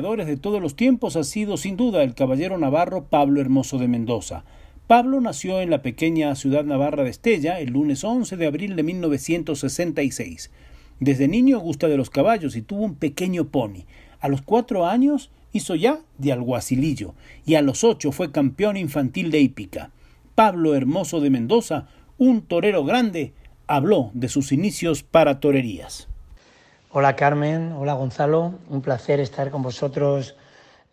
De todos los tiempos ha sido sin duda el caballero navarro Pablo Hermoso de Mendoza. Pablo nació en la pequeña ciudad navarra de Estella el lunes 11 de abril de 1966. Desde niño gusta de los caballos y tuvo un pequeño pony. A los cuatro años hizo ya de alguacilillo y a los ocho fue campeón infantil de hípica. Pablo Hermoso de Mendoza, un torero grande, habló de sus inicios para torerías. Hola Carmen, hola Gonzalo, un placer estar con vosotros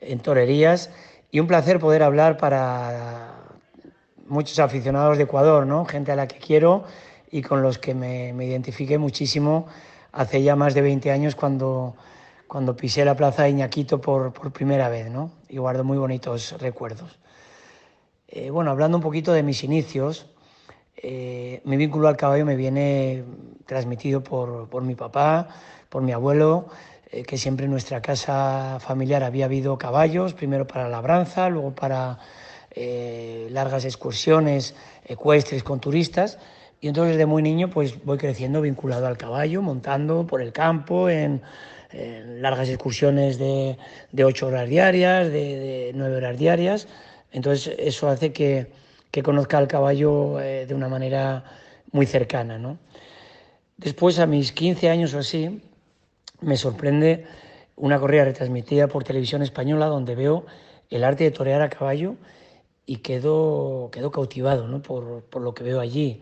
en Torerías y un placer poder hablar para muchos aficionados de Ecuador, ¿no? gente a la que quiero y con los que me, identifiqué muchísimo hace ya más de 20 años cuando, cuando pisé la plaza de Iñaquito por, por primera vez ¿no? y guardo muy bonitos recuerdos. Eh, bueno, hablando un poquito de mis inicios, eh, mi vínculo al caballo me viene transmitido por, por mi papá, por mi abuelo, eh, que siempre en nuestra casa familiar había habido caballos, primero para labranza, luego para eh, largas excursiones ecuestres con turistas. Y entonces de muy niño pues voy creciendo vinculado al caballo, montando por el campo, en, largas excursiones de, ocho horas diarias, de, nueve horas diarias. Entonces eso hace que, que conozca al caballo eh, de una manera muy cercana. ¿no? Después, a mis 15 años o así, me sorprende una corrida retransmitida por televisión española donde veo el arte de torear a caballo y quedo, quedo cautivado ¿no? por, por, lo que veo allí.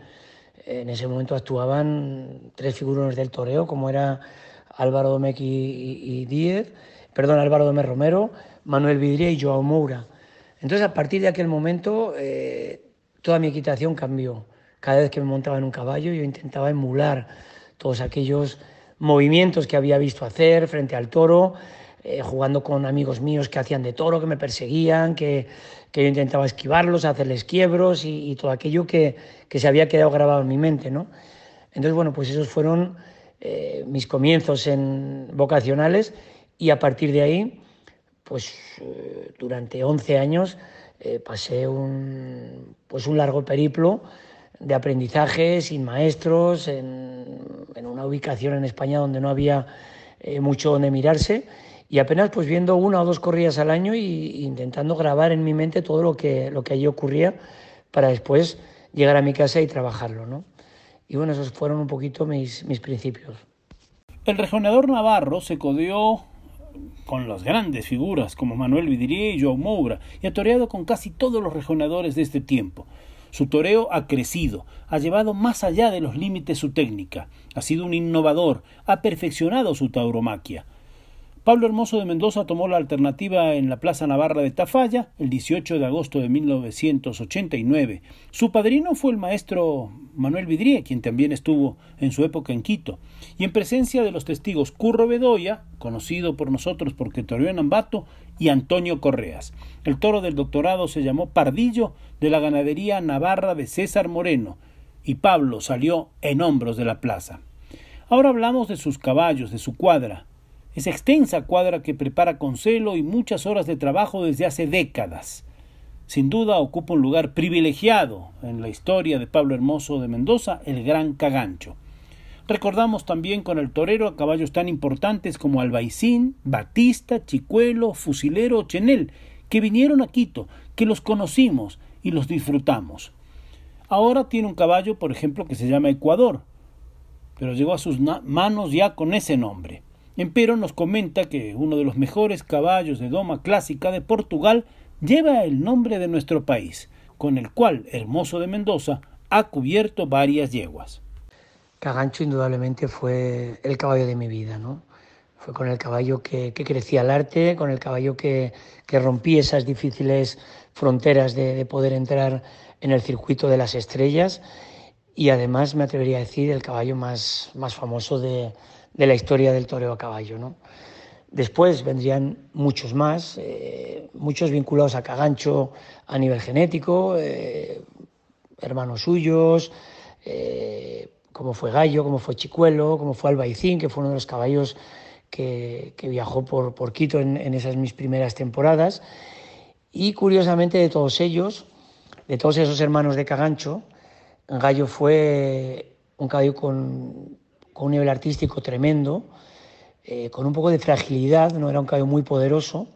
En ese momento actuaban tres figurones del toreo, como era Álvaro Domecq y, Díez, perdón, Álvaro Domecq Romero, Manuel Vidria y Joao Moura. Entonces, a partir de aquel momento, eh, toda mi equitación cambió. Cada vez que me montaba en un caballo, yo intentaba emular todos aquellos movimientos que había visto hacer frente al toro, eh, jugando con amigos míos que hacían de toro, que me perseguían, que, yo intentaba esquivarlos, hacerles quiebros y, todo aquello que, se había quedado grabado en mi mente. ¿no? Entonces, bueno, pues esos fueron eh, mis comienzos en vocacionales y a partir de ahí, pues eh, durante 11 años pasé un, pues un largo periplo de aprendizaje sin maestros, en, una ubicación en España donde no había eh, mucho donde mirarse y apenas pues viendo una o dos corridas al año e intentando grabar en mi mente todo lo que, lo que allí ocurría para después llegar a mi casa y trabajarlo. ¿no? Y bueno, esos fueron un poquito mis, mis principios. El regionador Navarro se codeó con las grandes figuras como Manuel Vidrié y Joao Moura y ha toreado con casi todos los regionadores de este tiempo. Su toreo ha crecido, ha llevado más allá de los límites su técnica, ha sido un innovador, ha perfeccionado su tauromaquia. Pablo Hermoso de Mendoza tomó la alternativa en la Plaza Navarra de Tafalla el 18 de agosto de 1989. Su padrino fue el maestro Manuel Vidrié, quien también estuvo en su época en Quito, y en presencia de los testigos Curro Bedoya, conocido por nosotros porque toreó Ambato, y Antonio Correas. El toro del doctorado se llamó Pardillo de la ganadería Navarra de César Moreno, y Pablo salió en hombros de la plaza. Ahora hablamos de sus caballos, de su cuadra, esa extensa cuadra que prepara con celo y muchas horas de trabajo desde hace décadas. Sin duda ocupa un lugar privilegiado en la historia de Pablo Hermoso de Mendoza, el Gran Cagancho. Recordamos también con el torero a caballos tan importantes como Albaicín, Batista, Chicuelo, Fusilero, Chenel, que vinieron a Quito, que los conocimos y los disfrutamos. Ahora tiene un caballo, por ejemplo, que se llama Ecuador, pero llegó a sus manos ya con ese nombre. Empero nos comenta que uno de los mejores caballos de doma clásica de Portugal lleva el nombre de nuestro país, con el cual Hermoso de Mendoza ha cubierto varias yeguas. Cagancho indudablemente fue el caballo de mi vida, ¿no? Fue con el caballo que, crecía el arte, con el caballo que, que rompí esas difíciles fronteras de, poder entrar en el circuito de las estrellas y además me atrevería a decir el caballo más, más famoso de, de la historia del toreo a caballo. ¿no? Después vendrían muchos más, eh, muchos vinculados a Cagancho a nivel genético, eh, hermanos suyos, eh, como fue Gallo, como fue Chicuelo, como fue Albaicín, que fue uno de los caballos que, viajó por, por Quito en, esas mis primeras temporadas. Y curiosamente de todos ellos, de todos esos hermanos de Cagancho, Gallo fue un caballo con, con un nivel artístico tremendo, eh, con un poco de fragilidad, no era un caballo muy poderoso.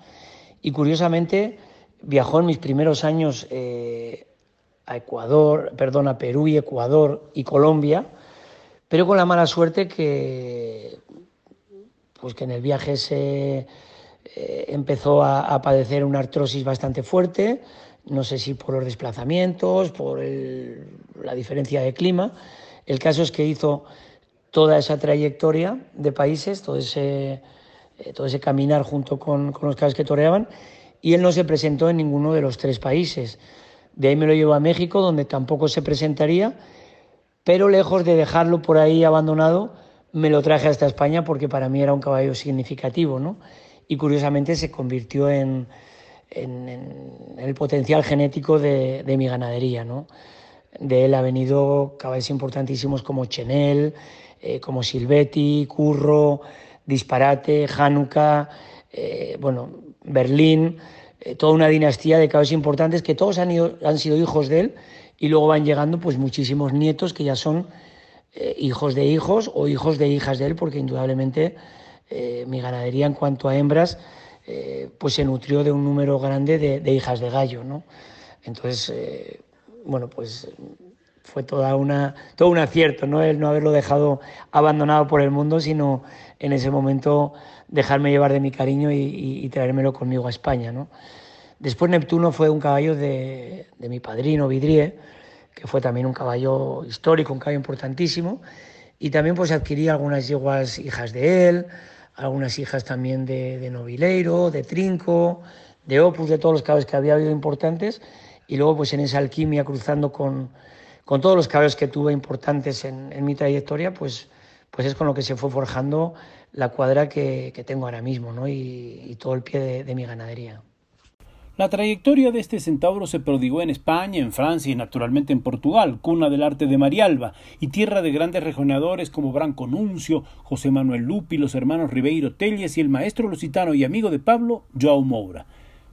Y curiosamente viajó en mis primeros años eh, a Ecuador, perdón, a Perú y Ecuador y Colombia, pero con la mala suerte que pues que en el viaje se eh, empezó a, padecer una artrosis bastante fuerte, no sé si por los desplazamientos, por la diferencia de clima. El caso es que hizo toda esa trayectoria de países, todo ese, eh, todo ese caminar junto con, con los caballos que toreaban, y él no se presentó en ninguno de los tres países. De ahí me lo llevó a México, donde tampoco se presentaría, pero lejos de dejarlo por ahí abandonado, me lo traje hasta España porque para mí era un caballo significativo, ¿no? Y curiosamente se convirtió en, en, el potencial genético de, de, mi ganadería, ¿no? De él ha venido caballos importantísimos como Chenel, eh, como Silvetti, Curro, Disparate, Hanukkah, eh, bueno, Berlín, eh, toda una dinastía de caballos importantes que todos han, han sido hijos de él y luego van llegando pues muchísimos nietos que ya son hijos de hijos o hijos de hijas de él, porque indudablemente mi ganadería en cuanto a hembras pues se nutrió de un número grande de, hijas de gallo, ¿no? Entonces, bueno, pues fue toda una, todo un acierto, ¿no? El no haberlo dejado abandonado por el mundo, sino en ese momento dejarme llevar de mi cariño y, traérmelo conmigo a España, ¿no? Después Neptuno fue un caballo de, de mi padrino Vidrie, que fue también un caballo histórico, un caballo importantísimo, y también pues adquirí algunas yeguas hijas de él, algunas hijas también de, de Novileiro, de Trinco, de Opus, de todos los caballos que había habido importantes, y luego pues en esa alquimia cruzando con, con todos los caballos que tuve importantes en, mi trayectoria, pues, pues es con lo que se fue forjando la cuadra que, tengo ahora mismo ¿no? y, y todo el pie de, mi ganadería. La trayectoria de este centauro se prodigó en España, en Francia y naturalmente en Portugal, cuna del arte de Marialba y tierra de grandes regionadores como Branco Nuncio, José Manuel Lupi, los hermanos Ribeiro Telles y el maestro lusitano y amigo de Pablo, Joao Moura.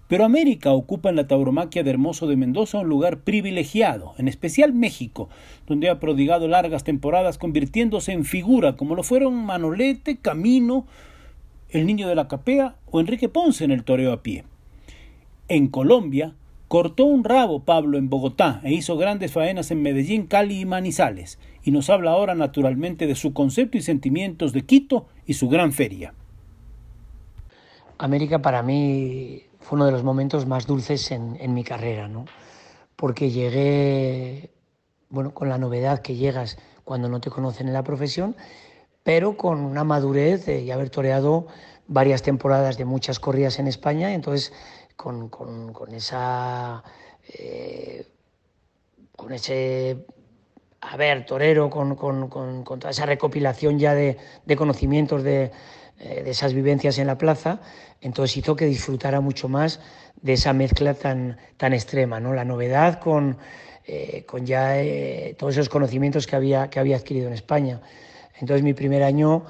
Pero América ocupa en la tauromaquia de Hermoso de Mendoza un lugar privilegiado, en especial México, donde ha prodigado largas temporadas convirtiéndose en figura como lo fueron Manolete, Camino, el Niño de la Capea o Enrique Ponce en el toreo a pie. En Colombia, cortó un rabo Pablo en Bogotá e hizo grandes faenas en Medellín, Cali y Manizales, y nos habla ahora naturalmente de su concepto y sentimientos de Quito y su gran feria. América para mí fue uno de los momentos más dulces en, mi carrera, ¿no? Porque llegué, bueno, con la novedad que llegas cuando no te conocen en la profesión, pero con una madurez y haber toreado varias temporadas de muchas corridas en España, entonces con, esa. Eh, con ese haber torero, con, toda esa recopilación ya de conocimientos de, eh, de, esas vivencias en la plaza, entonces hizo que disfrutara mucho más de esa mezcla tan, tan extrema, ¿no? la novedad con, eh, con ya todos esos conocimientos que había, que había adquirido en España. Entonces mi primer año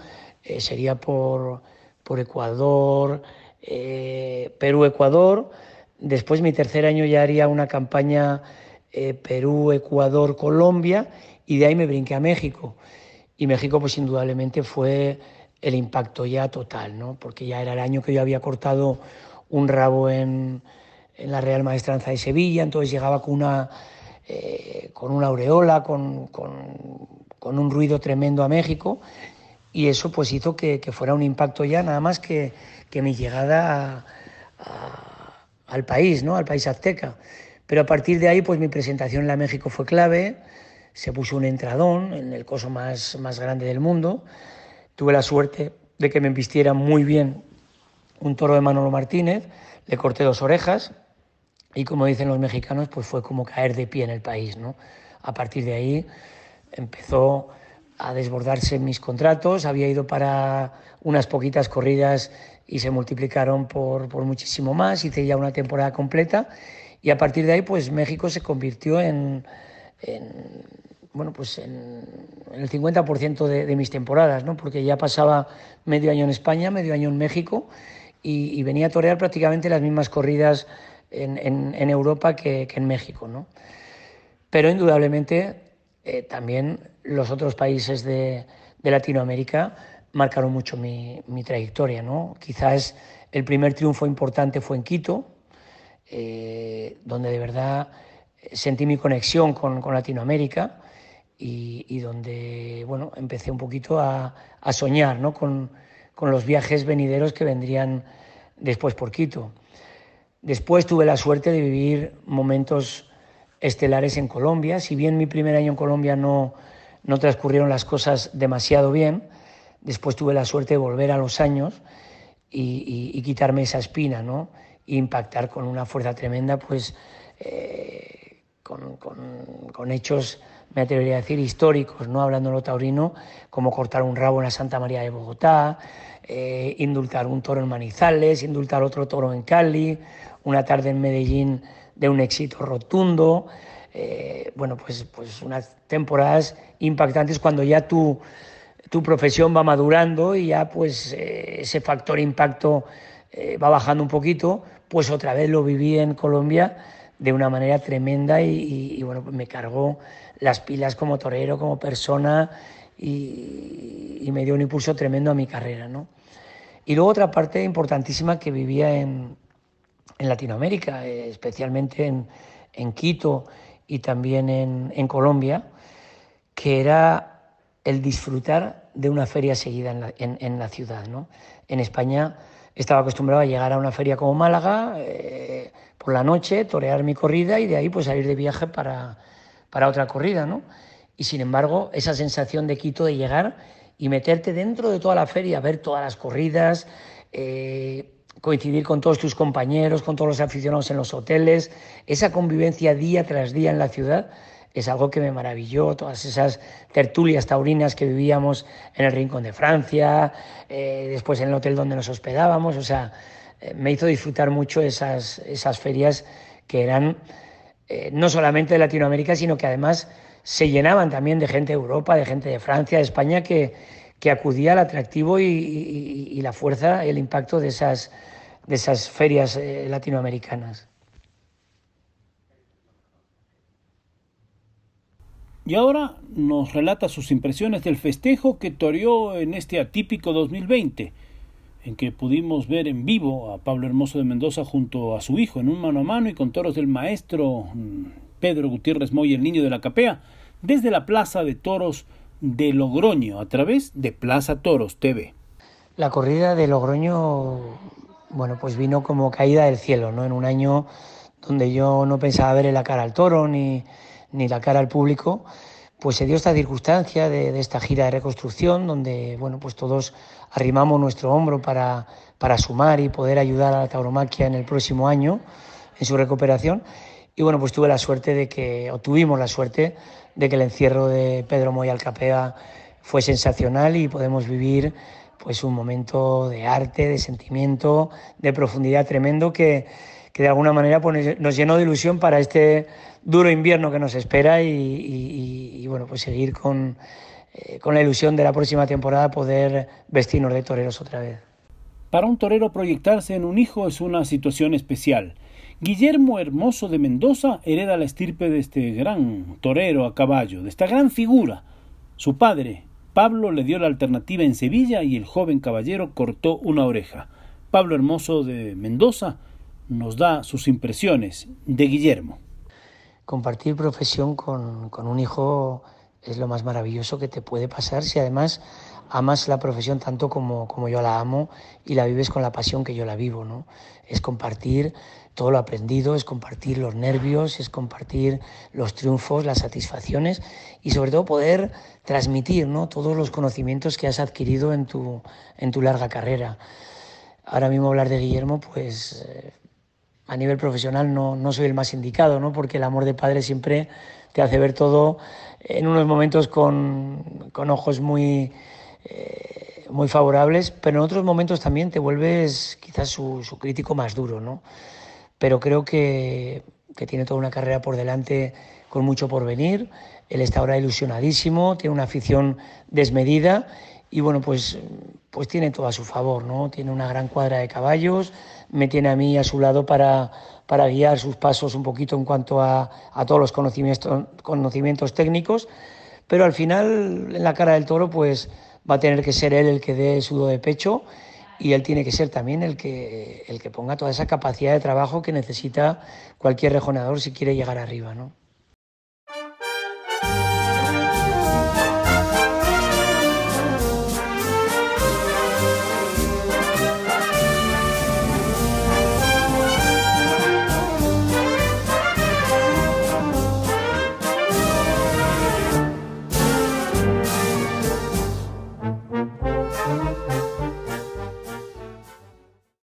sería por, por Ecuador, eh, Perú-Ecuador. Después mi tercer año ya haría una campaña eh, Perú-Ecuador-Colombia y de ahí me brinqué a México. Y México pues indudablemente fue el impacto ya total, ¿no? porque ya era el año que yo había cortado un rabo en, en la Real Maestranza de Sevilla, entonces llegaba con una, eh, con una aureola, con, con, un ruido tremendo a México y eso pues hizo que, que fuera un impacto ya nada más que que mi llegada al país, ¿no? al país azteca. Pero a partir de ahí, pues mi presentación en la México fue clave, se puso un entradón en el coso más, más grande del mundo. Tuve la suerte de que me vistiera muy bien un toro de Manolo Martínez, le corté dos orejas y como dicen los mexicanos, pues fue como caer de pie en el país. ¿no? A partir de ahí empezó a desbordarse mis contratos, había ido para unas poquitas corridas y se multiplicaron por, por muchísimo más, hice ya una temporada completa y a partir de ahí pues México se convirtió en, bueno, pues en, el 50% de, de, mis temporadas, ¿no? porque ya pasaba medio año en España, medio año en México y, venía a torear prácticamente las mismas corridas en, en Europa que, que, en México. ¿no? Pero indudablemente eh, también los otros países de, Latinoamérica marcaron mucho mi, trayectoria. ¿no? Quizás el primer triunfo importante fue en Quito, eh, donde de verdad sentí mi conexión con, con Latinoamérica y, donde bueno, empecé un poquito a, soñar ¿no? con, con los viajes venideros que vendrían después por Quito. Después tuve la suerte de vivir momentos estelares en Colombia. Si bien mi primer año en Colombia no, no transcurrieron las cosas demasiado bien, después tuve la suerte de volver a los años y quitarme esa espina, ¿no? E impactar con una fuerza tremenda, pues eh, con, con, con, hechos, me atrevería a decir, históricos, ¿no? Hablando en lo taurino, como cortar un rabo en la Santa María de Bogotá, eh, indultar un toro en Manizales, indultar otro toro en Cali, una tarde en Medellín de un éxito rotundo. Eh, bueno, pues, pues unas temporadas impactantes cuando ya tu, tu profesión va madurando y ya pues eh, ese factor impacto va bajando un poquito, pues otra vez lo viví en Colombia de una manera tremenda y, bueno, pues me cargó las pilas como torero, como persona y, y, me dio un impulso tremendo a mi carrera, ¿no? Y luego otra parte importantísima que vivía en, en Latinoamérica, eh, especialmente en, en, Quito y también en, en, Colombia, que era el disfrutar de una feria seguida en la, en la ciudad. ¿no? En España estaba acostumbrado a llegar a una feria como Málaga eh, por la noche, torear mi corrida y de ahí pues salir de viaje para, para otra corrida. ¿no? Y sin embargo, esa sensación de Quito de llegar y meterte dentro de toda la feria, ver todas las corridas, eh, coincidir con todos tus compañeros, con todos los aficionados en los hoteles, esa convivencia día tras día en la ciudad es algo que me maravilló, todas esas tertulias taurinas que vivíamos en el Rincón de Francia, eh, después en el hotel donde nos hospedábamos, o sea, eh, me hizo disfrutar mucho esas, esas ferias que eran eh, no solamente de Latinoamérica, sino que además se llenaban también de gente de Europa, de gente de Francia, de España, que, que acudía al atractivo y, la fuerza, el impacto de esas, de esas ferias latinoamericanas. Y ahora nos relata sus impresiones del festejo que toreó en este atípico 2020, en que pudimos ver en vivo a Pablo Hermoso de Mendoza junto a su hijo en un mano a mano y con toros del maestro mm, Pedro Gutiérrez Moy, el niño de la capea, desde la Plaza de Toros de Logroño a través de Plaza Toros TV. La corrida de Logroño, bueno, pues vino como caída del cielo, ¿no? En un año donde yo no pensaba ver la cara al toro ni, ni la cara al público, pues se dio esta circunstancia de, esta gira de reconstrucción donde, bueno, pues todos arrimamos nuestro hombro para, para sumar y poder ayudar a la tauromaquia en el próximo año en su recuperación. Y bueno, pues tuve la suerte de que, o tuvimos la suerte de que el encierro de Pedro Moy Alcapea fue sensacional y podemos vivir pues un momento de arte, de sentimiento, de profundidad tremendo que, que de alguna manera pues, nos llenó de ilusión para este duro invierno que nos espera y, y, y bueno, pues seguir con, eh, con la ilusión de la próxima temporada poder vestirnos de toreros otra vez. Para un torero proyectarse en un hijo es una situación especial. Guillermo Hermoso de Mendoza hereda la estirpe de este gran torero a caballo, de esta gran figura. Su padre, Pablo, le dio la alternativa en Sevilla y el joven caballero cortó una oreja. Pablo Hermoso de Mendoza nos da sus impresiones de Guillermo. Compartir profesión con, con un hijo es lo más maravilloso que te puede pasar si además amas la profesión tanto como, como yo la amo y la vives con la pasión que yo la vivo, ¿no? Es compartir todo lo aprendido, es compartir los nervios, es compartir los triunfos, las satisfacciones y sobre todo poder transmitir ¿no? todos los conocimientos que has adquirido en tu, en tu larga carrera. Ahora mismo hablar de Guillermo, pues eh, a nivel profesional no, no soy el más indicado, ¿no? porque el amor de padre siempre te hace ver todo en unos momentos con, con ojos muy... Eh, muy favorables, pero en otros momentos también te vuelves quizás su, su crítico más duro, ¿no? pero creo que, tiene toda una carrera por delante con mucho por venir. Él está ahora ilusionadísimo, tiene una afición desmedida y bueno, pues, pues tiene todo a su favor, ¿no? Tiene una gran cuadra de caballos, me tiene a mí a su lado para, para guiar sus pasos un poquito en cuanto a, a todos los conocimientos, conocimientos técnicos, pero al final en la cara del toro pues va a tener que ser él el que dé sudo de pecho y él tiene que ser también el que, el que ponga toda esa capacidad de trabajo que necesita cualquier rejonador si quiere llegar arriba. ¿no?